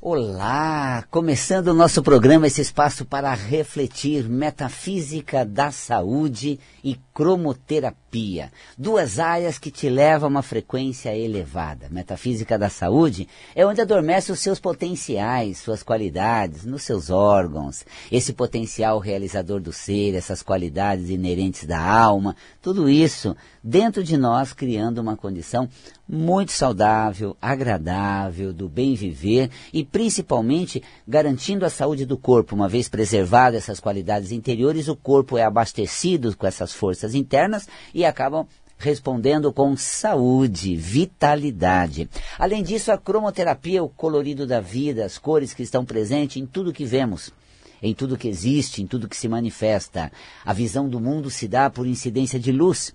Olá, começando o nosso programa, esse espaço para refletir metafísica da saúde e cromoterapia. Duas áreas que te levam a uma frequência elevada. Metafísica da saúde é onde adormece os seus potenciais, suas qualidades, nos seus órgãos. Esse potencial realizador do ser, essas qualidades inerentes da alma, tudo isso dentro de nós criando uma condição muito saudável, agradável, do bem viver e principalmente garantindo a saúde do corpo. Uma vez preservadas essas qualidades interiores, o corpo é abastecido com essas forças internas e acabam respondendo com saúde, vitalidade. Além disso, a cromoterapia, o colorido da vida, as cores que estão presentes em tudo que vemos em tudo que existe, em tudo que se manifesta. A visão do mundo se dá por incidência de luz.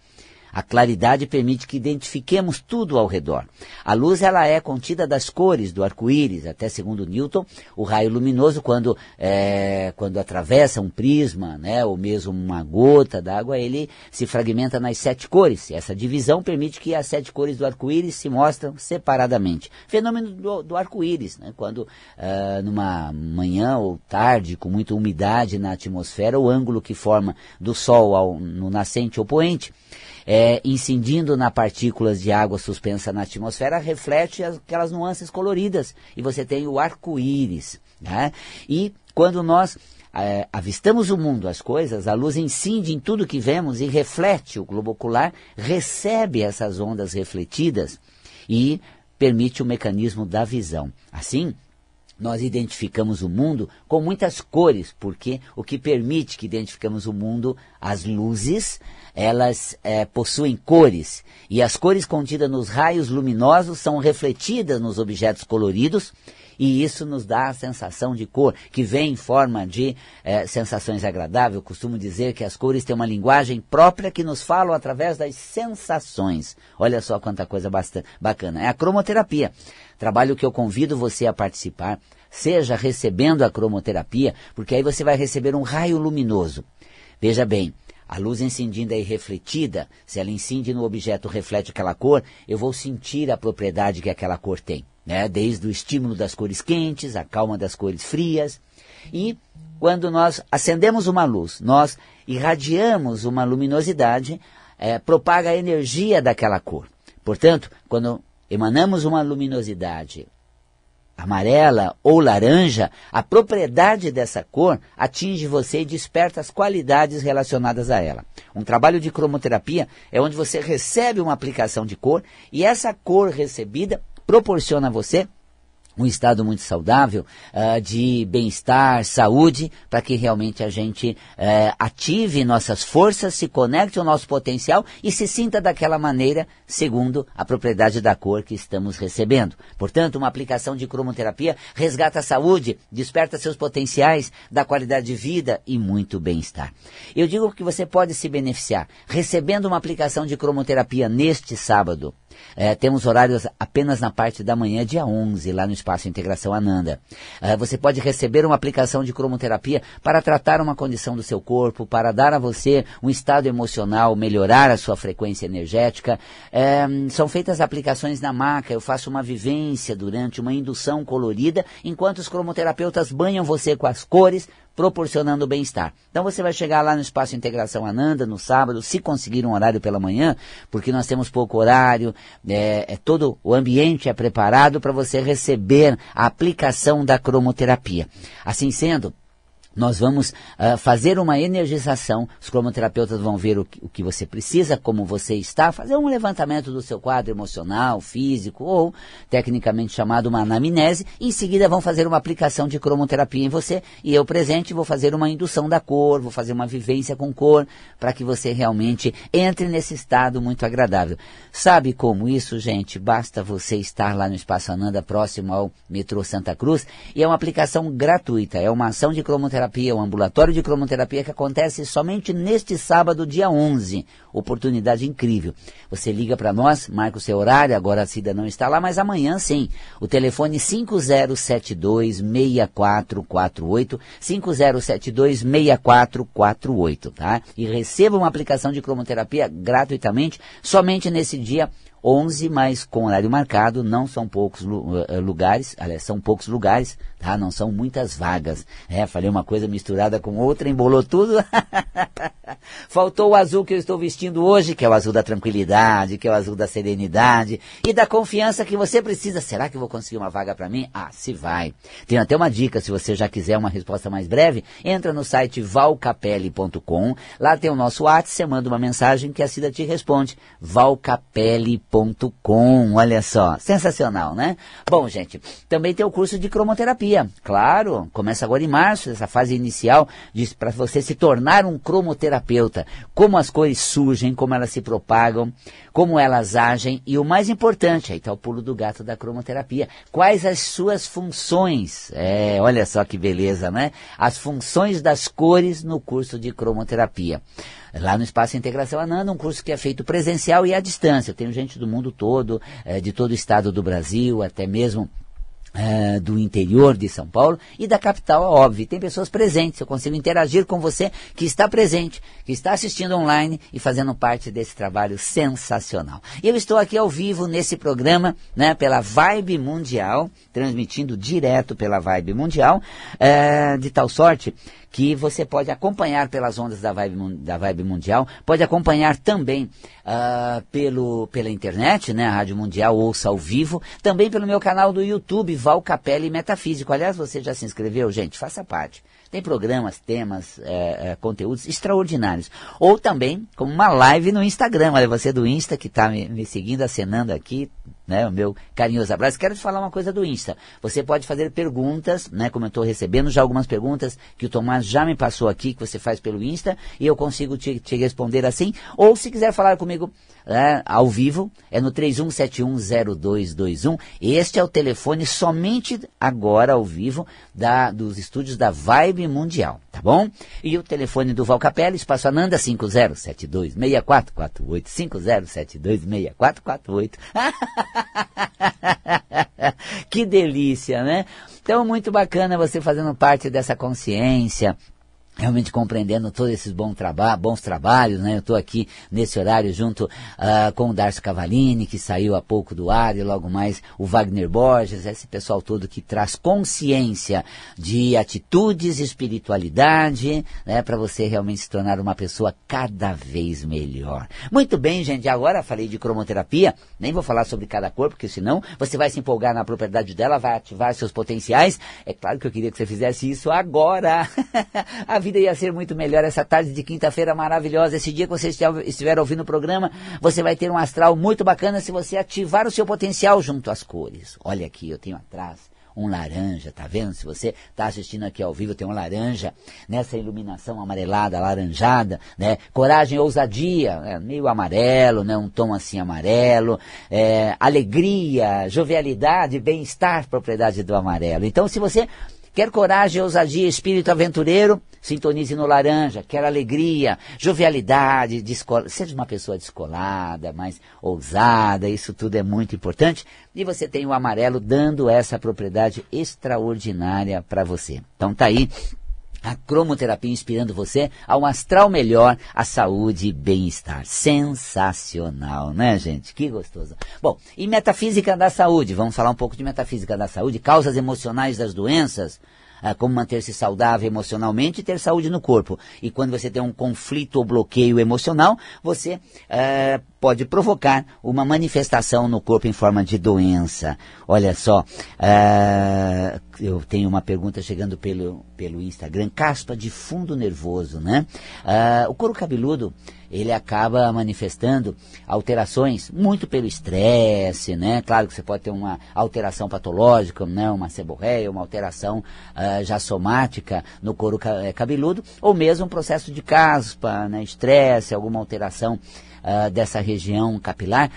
A claridade permite que identifiquemos tudo ao redor. A luz ela é contida das cores do arco-íris, até segundo Newton, o raio luminoso quando, é, quando atravessa um prisma, né, ou mesmo uma gota d'água, ele se fragmenta nas sete cores. Essa divisão permite que as sete cores do arco-íris se mostram separadamente. Fenômeno do, do arco-íris, né, quando uh, numa manhã ou tarde com muita umidade na atmosfera, o ângulo que forma do Sol ao, no nascente ou poente é, incidindo na partículas de água suspensa na atmosfera, reflete aquelas nuances coloridas. E você tem o arco-íris. Né? E quando nós é, avistamos o mundo, as coisas, a luz incide em tudo que vemos e reflete, o globo ocular recebe essas ondas refletidas e permite o mecanismo da visão. Assim, nós identificamos o mundo com muitas cores, porque o que permite que identificamos o mundo, as luzes, elas é, possuem cores, e as cores contidas nos raios luminosos são refletidas nos objetos coloridos, e isso nos dá a sensação de cor, que vem em forma de é, sensações agradáveis. Eu costumo dizer que as cores têm uma linguagem própria que nos falam através das sensações. Olha só quanta coisa bacana. É a cromoterapia. Trabalho que eu convido você a participar, seja recebendo a cromoterapia, porque aí você vai receber um raio luminoso. Veja bem, a luz incendida e refletida, se ela incide no objeto reflete aquela cor, eu vou sentir a propriedade que aquela cor tem. Né? Desde o estímulo das cores quentes, a calma das cores frias. E quando nós acendemos uma luz, nós irradiamos uma luminosidade, é, propaga a energia daquela cor. Portanto, quando emanamos uma luminosidade amarela ou laranja, a propriedade dessa cor atinge você e desperta as qualidades relacionadas a ela. Um trabalho de cromoterapia é onde você recebe uma aplicação de cor e essa cor recebida proporciona a você um estado muito saudável uh, de bem-estar, saúde, para que realmente a gente uh, ative nossas forças, se conecte ao nosso potencial e se sinta daquela maneira, segundo a propriedade da cor que estamos recebendo. Portanto, uma aplicação de cromoterapia resgata a saúde, desperta seus potenciais, dá qualidade de vida e muito bem-estar. Eu digo que você pode se beneficiar recebendo uma aplicação de cromoterapia neste sábado. É, temos horários apenas na parte da manhã, dia 11, lá no Espaço Integração Ananda. É, você pode receber uma aplicação de cromoterapia para tratar uma condição do seu corpo, para dar a você um estado emocional, melhorar a sua frequência energética. É, são feitas aplicações na maca, eu faço uma vivência durante uma indução colorida, enquanto os cromoterapeutas banham você com as cores, proporcionando bem-estar. Então você vai chegar lá no Espaço Integração Ananda no sábado, se conseguir um horário pela manhã, porque nós temos pouco horário, é, é todo o ambiente é preparado para você receber a aplicação da cromoterapia. Assim sendo, nós vamos uh, fazer uma energização, os cromoterapeutas vão ver o que, o que, você precisa, como você está, fazer um levantamento do seu quadro emocional, físico, ou tecnicamente chamado uma anamnese, e em seguida vão fazer uma aplicação de cromoterapia em você, e eu presente vou fazer uma indução da cor, vou fazer uma vivência com cor, para que você realmente entre nesse estado muito agradável. Sabe como isso, gente? Basta você estar lá no Espaço Ananda, próximo ao metrô Santa Cruz, e é uma aplicação gratuita, é uma ação de cromoterapia cromoterapia, um ambulatório de cromoterapia que acontece somente neste sábado, dia 11. Oportunidade incrível. Você liga para nós, marca o seu horário, agora a Cida não está lá, mas amanhã sim. O telefone 5072-6448, 5072-6448, tá? E receba uma aplicação de cromoterapia gratuitamente, somente nesse dia 11, mas com horário marcado, não são poucos eh, lugares, aliás, são poucos lugares, tá? Não são muitas vagas. É, falei uma coisa misturada com outra, embolou tudo. Faltou o azul que eu estou vestindo hoje, que é o azul da tranquilidade, que é o azul da serenidade e da confiança que você precisa. Será que eu vou conseguir uma vaga para mim? Ah, se vai. Tem até uma dica, se você já quiser uma resposta mais breve, entra no site valcapelli.com. Lá tem o nosso WhatsApp, você manda uma mensagem que a Cida te responde. valcapelli.com. Olha só, sensacional, né? Bom, gente, também tem o curso de cromoterapia. Claro, começa agora em março, essa fase inicial para você se tornar um cromoterapeuta. Como as cores surgem, como elas se propagam, como elas agem e o mais importante, aí está o pulo do gato da cromoterapia, quais as suas funções. É, olha só que beleza, né? As funções das cores no curso de cromoterapia. Lá no Espaço Integração Ananda, um curso que é feito presencial e à distância. Eu tenho gente do mundo todo, é, de todo o estado do Brasil, até mesmo Uh, do interior de São Paulo e da capital, óbvio. Tem pessoas presentes, eu consigo interagir com você que está presente, que está assistindo online e fazendo parte desse trabalho sensacional. Eu estou aqui ao vivo nesse programa, né, pela Vibe Mundial, transmitindo direto pela Vibe Mundial, uh, de tal sorte que você pode acompanhar pelas ondas da Vibe, da Vibe Mundial, pode acompanhar também uh, pelo, pela internet, né, a Rádio Mundial ouça ao vivo, também pelo meu canal do YouTube, Val Capelli Metafísico. Aliás, você já se inscreveu, gente? Faça parte. Tem programas, temas, é, é, conteúdos extraordinários. Ou também como uma live no Instagram. Olha, você do Insta que está me, me seguindo, acenando aqui, né, o meu carinhoso abraço. Quero te falar uma coisa do Insta. Você pode fazer perguntas, né, como eu estou recebendo já algumas perguntas que o Tomás já me passou aqui, que você faz pelo Insta, e eu consigo te, te responder assim. Ou se quiser falar comigo é, ao vivo, é no 31710221. Este é o telefone somente agora ao vivo da, dos estúdios da Vibe Mundial, tá bom? E o telefone do Valcapelli, espaço Ananda 50726448, 50726448. que delícia, né? Então, muito bacana você fazendo parte dessa consciência, realmente compreendendo todos esses bons, traba bons trabalhos, né? Eu estou aqui nesse horário junto uh, com o Darcio Cavalini, que saiu há pouco do ar, e logo mais o Wagner Borges, esse pessoal todo que traz consciência de atitudes, espiritualidade, né? Para você realmente se tornar uma pessoa cada vez melhor. Muito bem, gente, agora falei de cromoterapia, nem vou falar sobre cada cor, porque senão você vai se empolgar na propriedade dela, vai ativar seus potenciais. É claro que eu queria que você fizesse isso agora. vida ia ser muito melhor essa tarde de quinta-feira maravilhosa. Esse dia que você estiver ouvindo o programa, você vai ter um astral muito bacana se você ativar o seu potencial junto às cores. Olha aqui, eu tenho atrás um laranja, tá vendo? Se você está assistindo aqui ao vivo, tem um laranja nessa iluminação amarelada, alaranjada, né? Coragem, ousadia, é, meio amarelo, né? Um tom assim amarelo, é, alegria, jovialidade, bem-estar, propriedade do amarelo. Então, se você Quer coragem, ousadia, espírito aventureiro? Sintonize no laranja. Quer alegria, jovialidade, descol... seja uma pessoa descolada, mais ousada, isso tudo é muito importante. E você tem o amarelo dando essa propriedade extraordinária para você. Então tá aí a cromoterapia inspirando você a um astral melhor, a saúde e bem-estar. Sensacional, né, gente? Que gostoso. Bom, e metafísica da saúde? Vamos falar um pouco de metafísica da saúde, causas emocionais das doenças ah, como manter-se saudável emocionalmente e ter saúde no corpo. E quando você tem um conflito ou bloqueio emocional, você ah, pode provocar uma manifestação no corpo em forma de doença. Olha só, ah, eu tenho uma pergunta chegando pelo, pelo Instagram, caspa de fundo nervoso, né? Ah, o couro cabeludo ele acaba manifestando alterações muito pelo estresse, né? Claro que você pode ter uma alteração patológica, né? Uma seborreia, uma alteração uh, já somática no couro eh, cabeludo, ou mesmo um processo de caspa, né? Estresse, alguma alteração uh, dessa região capilar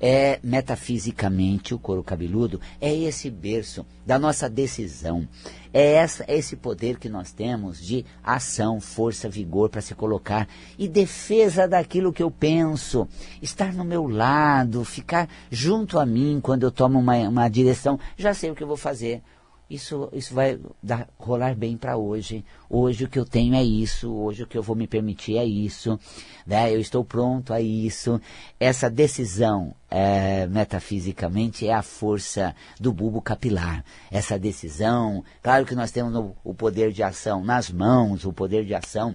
é metafisicamente o couro cabeludo é esse berço da nossa decisão. É, essa, é esse poder que nós temos de ação, força, vigor para se colocar e defesa daquilo que eu penso, estar no meu lado, ficar junto a mim quando eu tomo uma, uma direção, já sei o que eu vou fazer isso, isso vai dar, rolar bem para hoje. Hoje o que eu tenho é isso, hoje o que eu vou me permitir é isso, né? eu estou pronto a isso. Essa decisão, é, metafisicamente, é a força do bulbo capilar. Essa decisão, claro que nós temos o, o poder de ação nas mãos, o poder de ação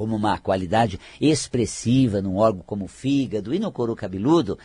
como uma qualidade expressiva num órgão como o fígado e no couro cabeludo,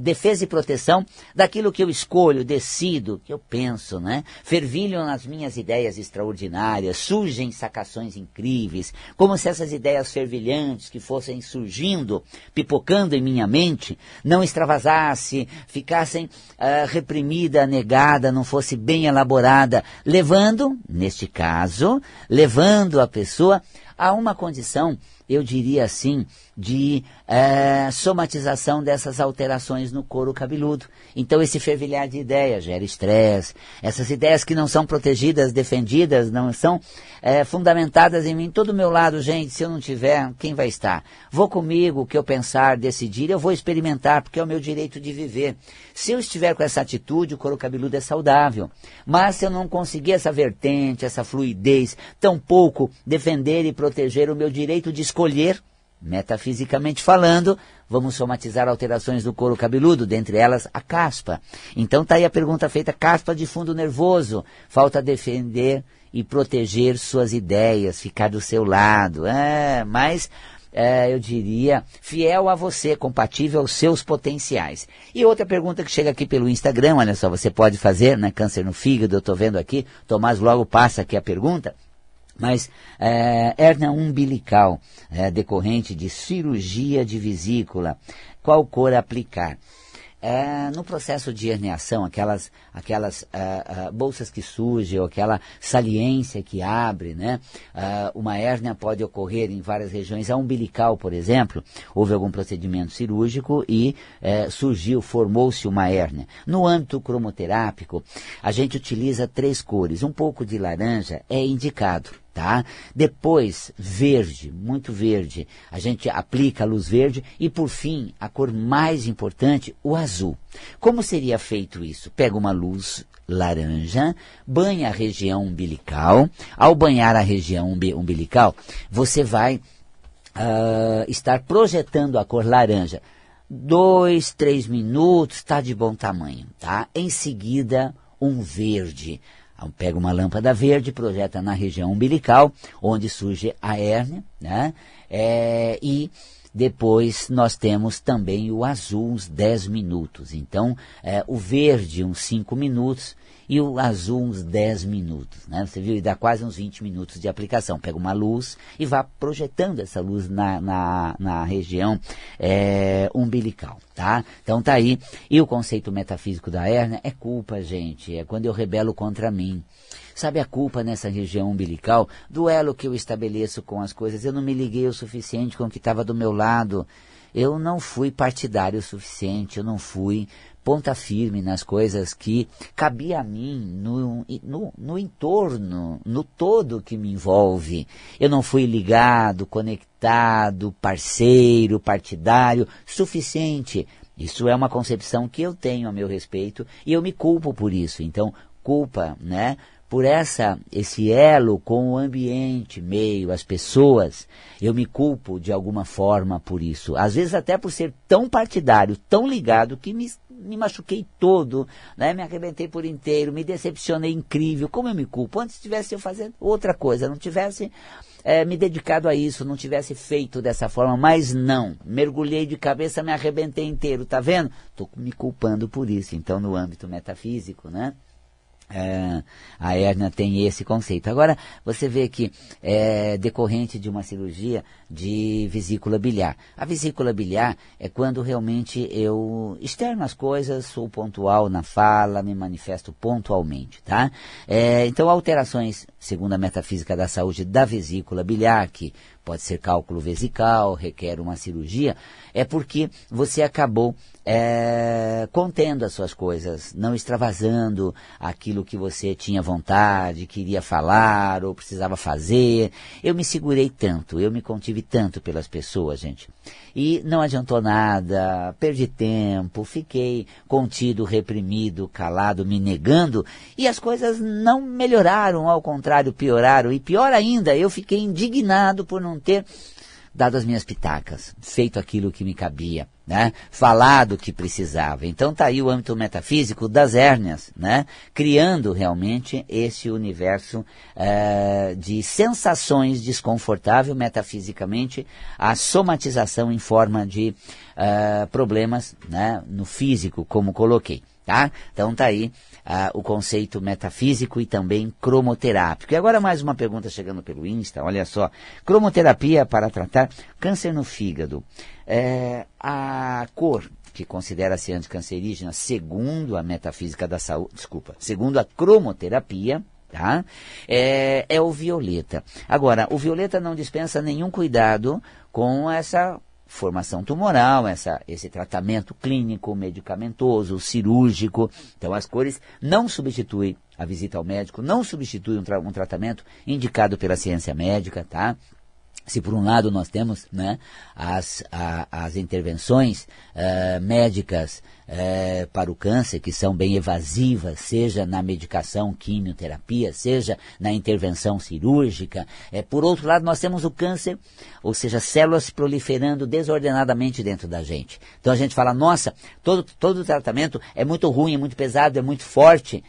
defesa e proteção daquilo que eu escolho, decido, que eu penso, né? Fervilham nas minhas ideias extraordinárias, surgem sacações incríveis, como se essas ideias fervilhantes que fossem surgindo, pipocando em minha mente, não extravasasse, ficassem uh, reprimida, negada, não fosse bem elaborada, levando, neste caso, levando a pessoa há uma condição, eu diria assim, de é, somatização dessas alterações no couro cabeludo. Então esse fervilhar de ideias gera estresse, essas ideias que não são protegidas, defendidas, não são é, fundamentadas em mim, todo o meu lado, gente, se eu não tiver, quem vai estar? Vou comigo, o que eu pensar, decidir, eu vou experimentar, porque é o meu direito de viver. Se eu estiver com essa atitude, o couro cabeludo é saudável. Mas se eu não conseguir essa vertente, essa fluidez, tampouco defender e proteger o meu direito de escolher, Metafisicamente falando, vamos somatizar alterações do couro cabeludo, dentre elas a caspa. Então está aí a pergunta feita, caspa de fundo nervoso. Falta defender e proteger suas ideias, ficar do seu lado. É, mas é, eu diria, fiel a você, compatível aos seus potenciais. E outra pergunta que chega aqui pelo Instagram, olha só, você pode fazer, né? Câncer no fígado, eu estou vendo aqui, Tomás logo passa aqui a pergunta. Mas é, hérnia umbilical, é, decorrente de cirurgia de vesícula, qual cor aplicar? É, no processo de herniação, aquelas, aquelas bolsas que surgem, ou aquela saliência que abre, né? Uma hérnia pode ocorrer em várias regiões. A umbilical, por exemplo, houve algum procedimento cirúrgico e eh, surgiu, formou-se uma hérnia. No âmbito cromoterápico, a gente utiliza três cores. Um pouco de laranja é indicado tá? Depois, verde, muito verde. A gente aplica a luz verde e, por fim, a cor mais importante, o azul. Como seria feito isso? Pega uma luz laranja, banha a região umbilical. Ao banhar a região umbilical, você vai uh, estar projetando a cor laranja. Dois, três minutos, está de bom tamanho, tá? Em seguida, um verde. Então, pega uma lâmpada verde, projeta na região umbilical, onde surge a hérnia, né? É, e depois nós temos também o azul, uns 10 minutos. Então, é, o verde, uns 5 minutos, e o azul uns 10 minutos. Né? Você viu, e dá quase uns 20 minutos de aplicação. Pega uma luz e vá projetando essa luz na, na, na região é, umbilical. Tá? Então tá aí. E o conceito metafísico da hérnia é culpa, gente. É quando eu rebelo contra mim. Sabe a culpa nessa região umbilical? Duelo que eu estabeleço com as coisas. Eu não me liguei o suficiente com o que estava do meu lado. Eu não fui partidário o suficiente. Eu não fui ponta firme nas coisas que cabia a mim, no, no, no entorno, no todo que me envolve. Eu não fui ligado, conectado, parceiro, partidário, suficiente. Isso é uma concepção que eu tenho a meu respeito e eu me culpo por isso. Então, culpa, né? Por essa esse elo com o ambiente, meio, as pessoas, eu me culpo de alguma forma por isso. Às vezes até por ser tão partidário, tão ligado que me, me machuquei todo, né? Me arrebentei por inteiro, me decepcionei incrível. Como eu me culpo? Antes tivesse eu fazendo outra coisa, não tivesse é, me dedicado a isso, não tivesse feito dessa forma, mas não, mergulhei de cabeça, me arrebentei inteiro, tá vendo? Estou me culpando por isso. Então, no âmbito metafísico, né? É, a hérnia tem esse conceito. Agora, você vê que é decorrente de uma cirurgia de vesícula biliar. A vesícula biliar é quando realmente eu externo as coisas, sou pontual na fala, me manifesto pontualmente, tá? É, então, alterações segundo a metafísica da saúde da vesícula biliar, que pode ser cálculo vesical, requer uma cirurgia, é porque você acabou é, contendo as suas coisas, não extravasando aquilo que você tinha vontade, queria falar ou precisava fazer. Eu me segurei tanto, eu me contive tanto pelas pessoas, gente. E não adiantou nada, perdi tempo, fiquei contido, reprimido, calado, me negando, e as coisas não melhoraram, ao contrário, pioraram. E pior ainda, eu fiquei indignado por não ter dado as minhas pitacas, feito aquilo que me cabia, né? falado o que precisava. Então está aí o âmbito metafísico das hérnias, né? criando realmente esse universo uh, de sensações desconfortável metafisicamente, a somatização em forma de uh, problemas né? no físico, como coloquei. Tá? Então está aí ah, o conceito metafísico e também cromoterápico. E agora mais uma pergunta chegando pelo Insta, olha só. Cromoterapia para tratar câncer no fígado. É, a cor que considera-se anticancerígena, segundo a metafísica da saúde, desculpa, segundo a cromoterapia, tá? É, é o violeta. Agora, o violeta não dispensa nenhum cuidado com essa formação tumoral, essa, esse tratamento clínico, medicamentoso, cirúrgico. Então, as cores não substituem a visita ao médico, não substituem um, tra um tratamento indicado pela ciência médica, tá? Se por um lado nós temos né, as, a, as intervenções uh, médicas uh, para o câncer, que são bem evasivas, seja na medicação, quimioterapia, seja na intervenção cirúrgica, uh, por outro lado nós temos o câncer, ou seja, células proliferando desordenadamente dentro da gente. Então a gente fala, nossa, todo, todo tratamento é muito ruim, é muito pesado, é muito forte,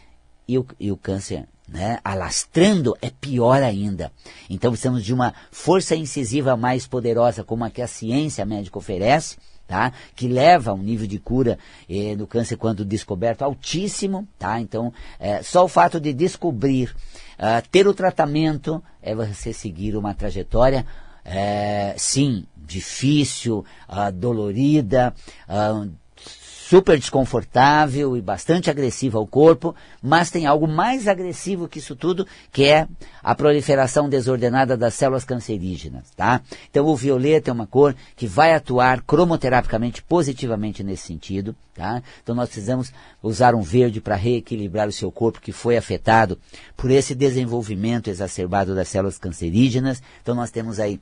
e o, e o câncer né, alastrando é pior ainda. Então precisamos de uma força incisiva mais poderosa, como a que a ciência médica oferece, tá? que leva a um nível de cura eh, do câncer quando descoberto altíssimo. Tá? Então, eh, só o fato de descobrir, uh, ter o tratamento, é você seguir uma trajetória, eh, sim, difícil, uh, dolorida, uh, super desconfortável e bastante agressiva ao corpo, mas tem algo mais agressivo que isso tudo, que é a proliferação desordenada das células cancerígenas, tá? Então o violeta é uma cor que vai atuar cromoterapicamente positivamente nesse sentido, tá? Então nós precisamos usar um verde para reequilibrar o seu corpo que foi afetado por esse desenvolvimento exacerbado das células cancerígenas. Então nós temos aí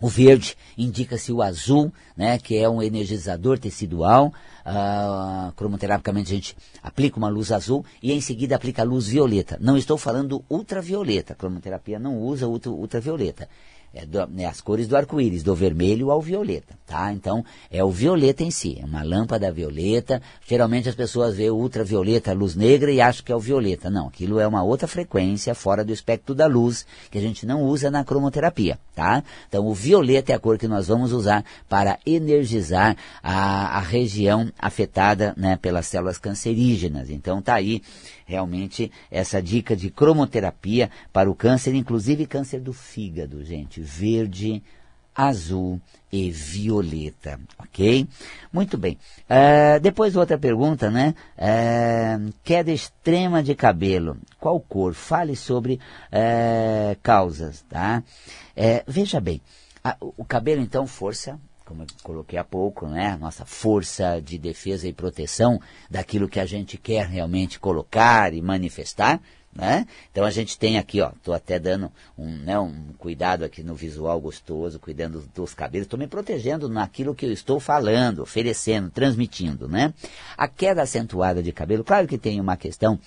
o verde indica-se o azul, né, que é um energizador tecidual. Uh, cromoterapicamente a gente aplica uma luz azul e em seguida aplica a luz violeta. Não estou falando ultravioleta. Cromoterapia não usa ultravioleta é do, né, as cores do arco-íris, do vermelho ao violeta, tá? Então, é o violeta em si, é uma lâmpada violeta. Geralmente as pessoas o ultravioleta, luz negra, e acham que é o violeta. Não, aquilo é uma outra frequência fora do espectro da luz, que a gente não usa na cromoterapia, tá? Então, o violeta é a cor que nós vamos usar para energizar a, a região afetada né, pelas células cancerígenas. Então, tá aí realmente essa dica de cromoterapia para o câncer, inclusive câncer do fígado, gente. Verde, azul e violeta, ok? Muito bem. Uh, depois outra pergunta, né? Uh, queda extrema de cabelo. Qual cor? Fale sobre uh, causas, tá? veja bem, o cabelo então, força, como eu coloquei há pouco, né? Nossa força de defesa e proteção daquilo que a gente quer realmente colocar e manifestar, né? Então a gente tem aqui, ó, estou até dando um, né, um cuidado aqui no visual gostoso, cuidando dos cabelos, estou me protegendo naquilo que eu estou falando, oferecendo, transmitindo, né? A queda acentuada de cabelo, claro que tem uma questão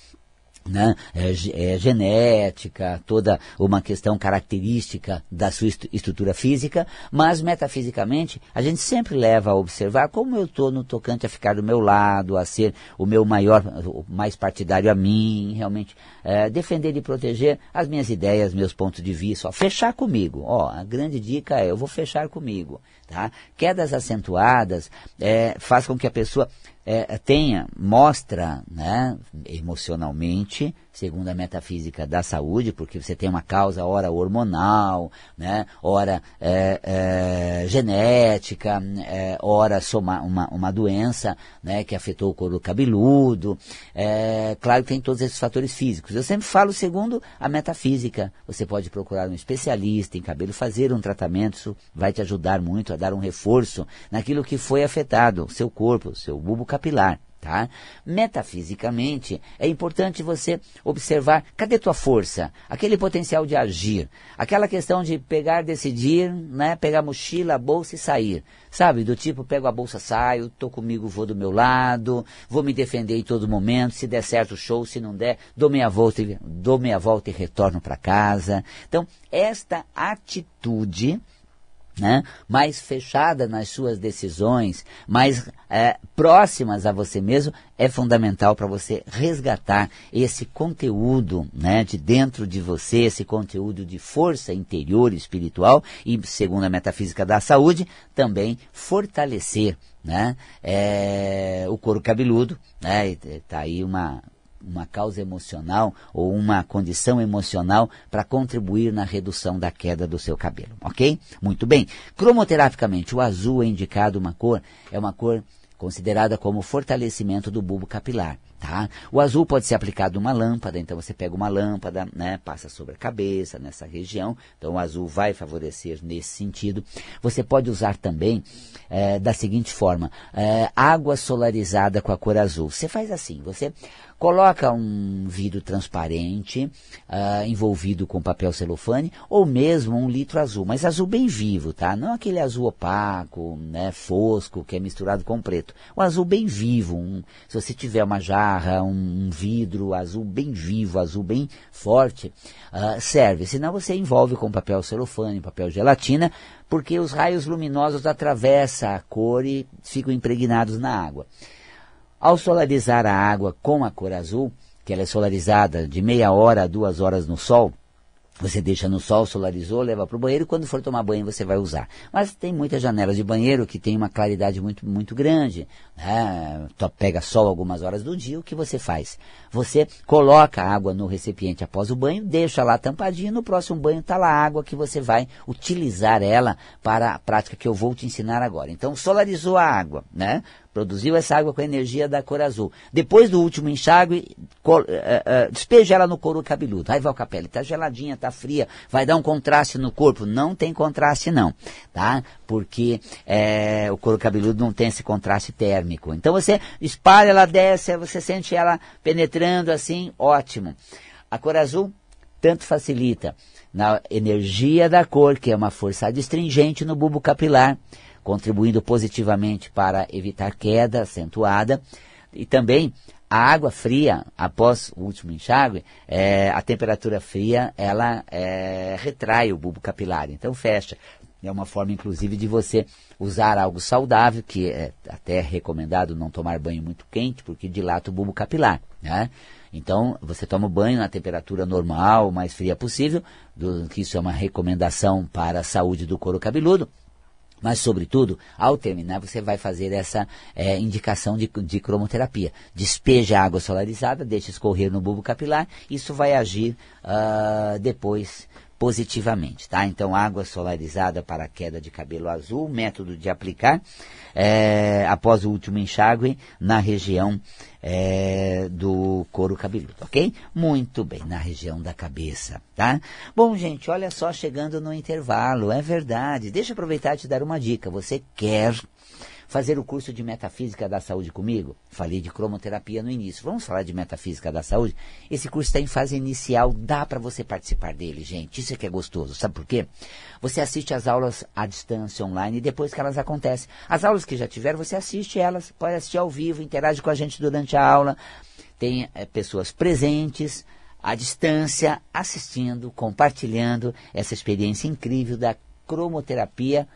né, é, é, genética, toda uma questão característica da sua estrutura física, mas metafisicamente a gente sempre leva a observar como eu estou no tocante a ficar do meu lado, a ser o meu maior, o mais partidário a mim, realmente é, defender e proteger as minhas ideias, meus pontos de vista, ó, fechar comigo. Ó, a grande dica é eu vou fechar comigo. Tá? Quedas acentuadas é, faz com que a pessoa é, tenha, mostra né, emocionalmente segundo a metafísica da saúde, porque você tem uma causa, ora hormonal, né, ora é, é, genética, é, ora soma, uma, uma doença né, que afetou o couro cabeludo. É, claro que tem todos esses fatores físicos. Eu sempre falo segundo a metafísica. Você pode procurar um especialista em cabelo, fazer um tratamento, isso vai te ajudar muito a dar um reforço naquilo que foi afetado, seu corpo, seu bulbo capilar. Tá? Metafisicamente, é importante você observar cadê tua força, aquele potencial de agir, aquela questão de pegar, decidir, né, pegar a mochila, a bolsa e sair. Sabe, do tipo, pego a bolsa, saio, tô comigo, vou do meu lado, vou me defender em todo momento, se der certo, show, se não der, dou meia volta, dou meia volta e retorno para casa. Então, esta atitude né, mais fechada nas suas decisões, mais é, próximas a você mesmo, é fundamental para você resgatar esse conteúdo né, de dentro de você, esse conteúdo de força interior espiritual e, segundo a metafísica da saúde, também fortalecer né, é, o couro cabeludo. Está né, tá aí uma uma causa emocional ou uma condição emocional para contribuir na redução da queda do seu cabelo, ok? Muito bem. Cromoterapicamente, o azul é indicado uma cor, é uma cor considerada como fortalecimento do bulbo capilar. Tá? O azul pode ser aplicado numa lâmpada, então você pega uma lâmpada, né, passa sobre a cabeça, nessa região, então o azul vai favorecer nesse sentido. Você pode usar também é, da seguinte forma, é, água solarizada com a cor azul. Você faz assim, você Coloca um vidro transparente uh, envolvido com papel celofane ou mesmo um litro azul, mas azul bem vivo, tá? Não aquele azul opaco, né, fosco, que é misturado com preto. O azul bem vivo, um, se você tiver uma jarra, um, vidro azul bem vivo, azul bem forte, uh, serve. Senão você envolve com papel celofane, papel gelatina, porque os raios luminosos atravessam a cor e ficam impregnados na água. Ao solarizar a água com a cor azul, que ela é solarizada de meia hora a duas horas no sol, você deixa no sol, solarizou, leva para o banheiro, quando for tomar banho você vai usar. Mas tem muitas janelas de banheiro que tem uma claridade muito, muito grande. Né? Pega sol algumas horas do dia, o que você faz? Você coloca a água no recipiente após o banho, deixa lá tampadinho, no próximo banho está lá a água que você vai utilizar ela para a prática que eu vou te ensinar agora. Então, solarizou a água, né? Produziu essa água com a energia da cor azul. Depois do último enxágue, uh, uh, despeja ela no couro cabeludo. Aí capela, está geladinha, está fria, vai dar um contraste no corpo. Não tem contraste não, tá? Porque é, o couro cabeludo não tem esse contraste térmico. Então você espalha, ela desce, você sente ela penetrando assim, ótimo. A cor azul tanto facilita na energia da cor, que é uma força adstringente no bulbo capilar, contribuindo positivamente para evitar queda acentuada. E também a água fria, após o último enxágue, é, a temperatura fria, ela é, retrai o bulbo capilar, então fecha. É uma forma, inclusive, de você usar algo saudável, que é até recomendado não tomar banho muito quente, porque dilata o bulbo capilar. Né? Então, você toma banho na temperatura normal, mais fria possível, do, que isso é uma recomendação para a saúde do couro cabeludo. Mas, sobretudo, ao terminar, você vai fazer essa é, indicação de, de cromoterapia. Despeja a água solarizada, deixa escorrer no bulbo capilar, isso vai agir uh, depois positivamente, tá? Então, água solarizada para queda de cabelo azul, método de aplicar é, após o último enxágue na região é, do couro cabeludo, ok? Muito bem, na região da cabeça, tá? Bom, gente, olha só, chegando no intervalo, é verdade. Deixa eu aproveitar e te dar uma dica. Você quer fazer o curso de Metafísica da Saúde comigo? Falei de cromoterapia no início. Vamos falar de Metafísica da Saúde? Esse curso está em fase inicial, dá para você participar dele, gente. Isso é que é gostoso. Sabe por quê? Você assiste as aulas à distância online depois que elas acontecem. As aulas que já tiveram, você assiste elas, pode assistir ao vivo, interage com a gente durante a aula. Tem é, pessoas presentes, à distância, assistindo, compartilhando essa experiência incrível da cromoterapia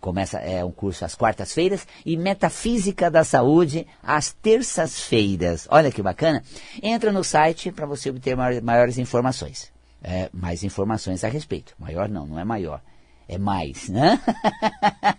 começa é um curso às quartas-feiras e Metafísica da Saúde às terças-feiras. Olha que bacana. Entra no site para você obter maiores informações. É, mais informações a respeito. Maior não, não é maior. É mais, né?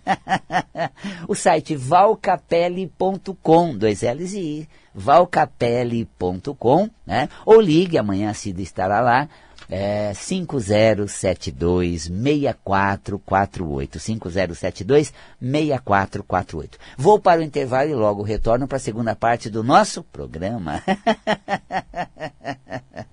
o site valcapelli.com, dois L's e I, valcapelli.com, né? Ou ligue, amanhã a Cida estará lá, é 5072-6448. 5072-6448. Vou para o intervalo e logo retorno para a segunda parte do nosso programa.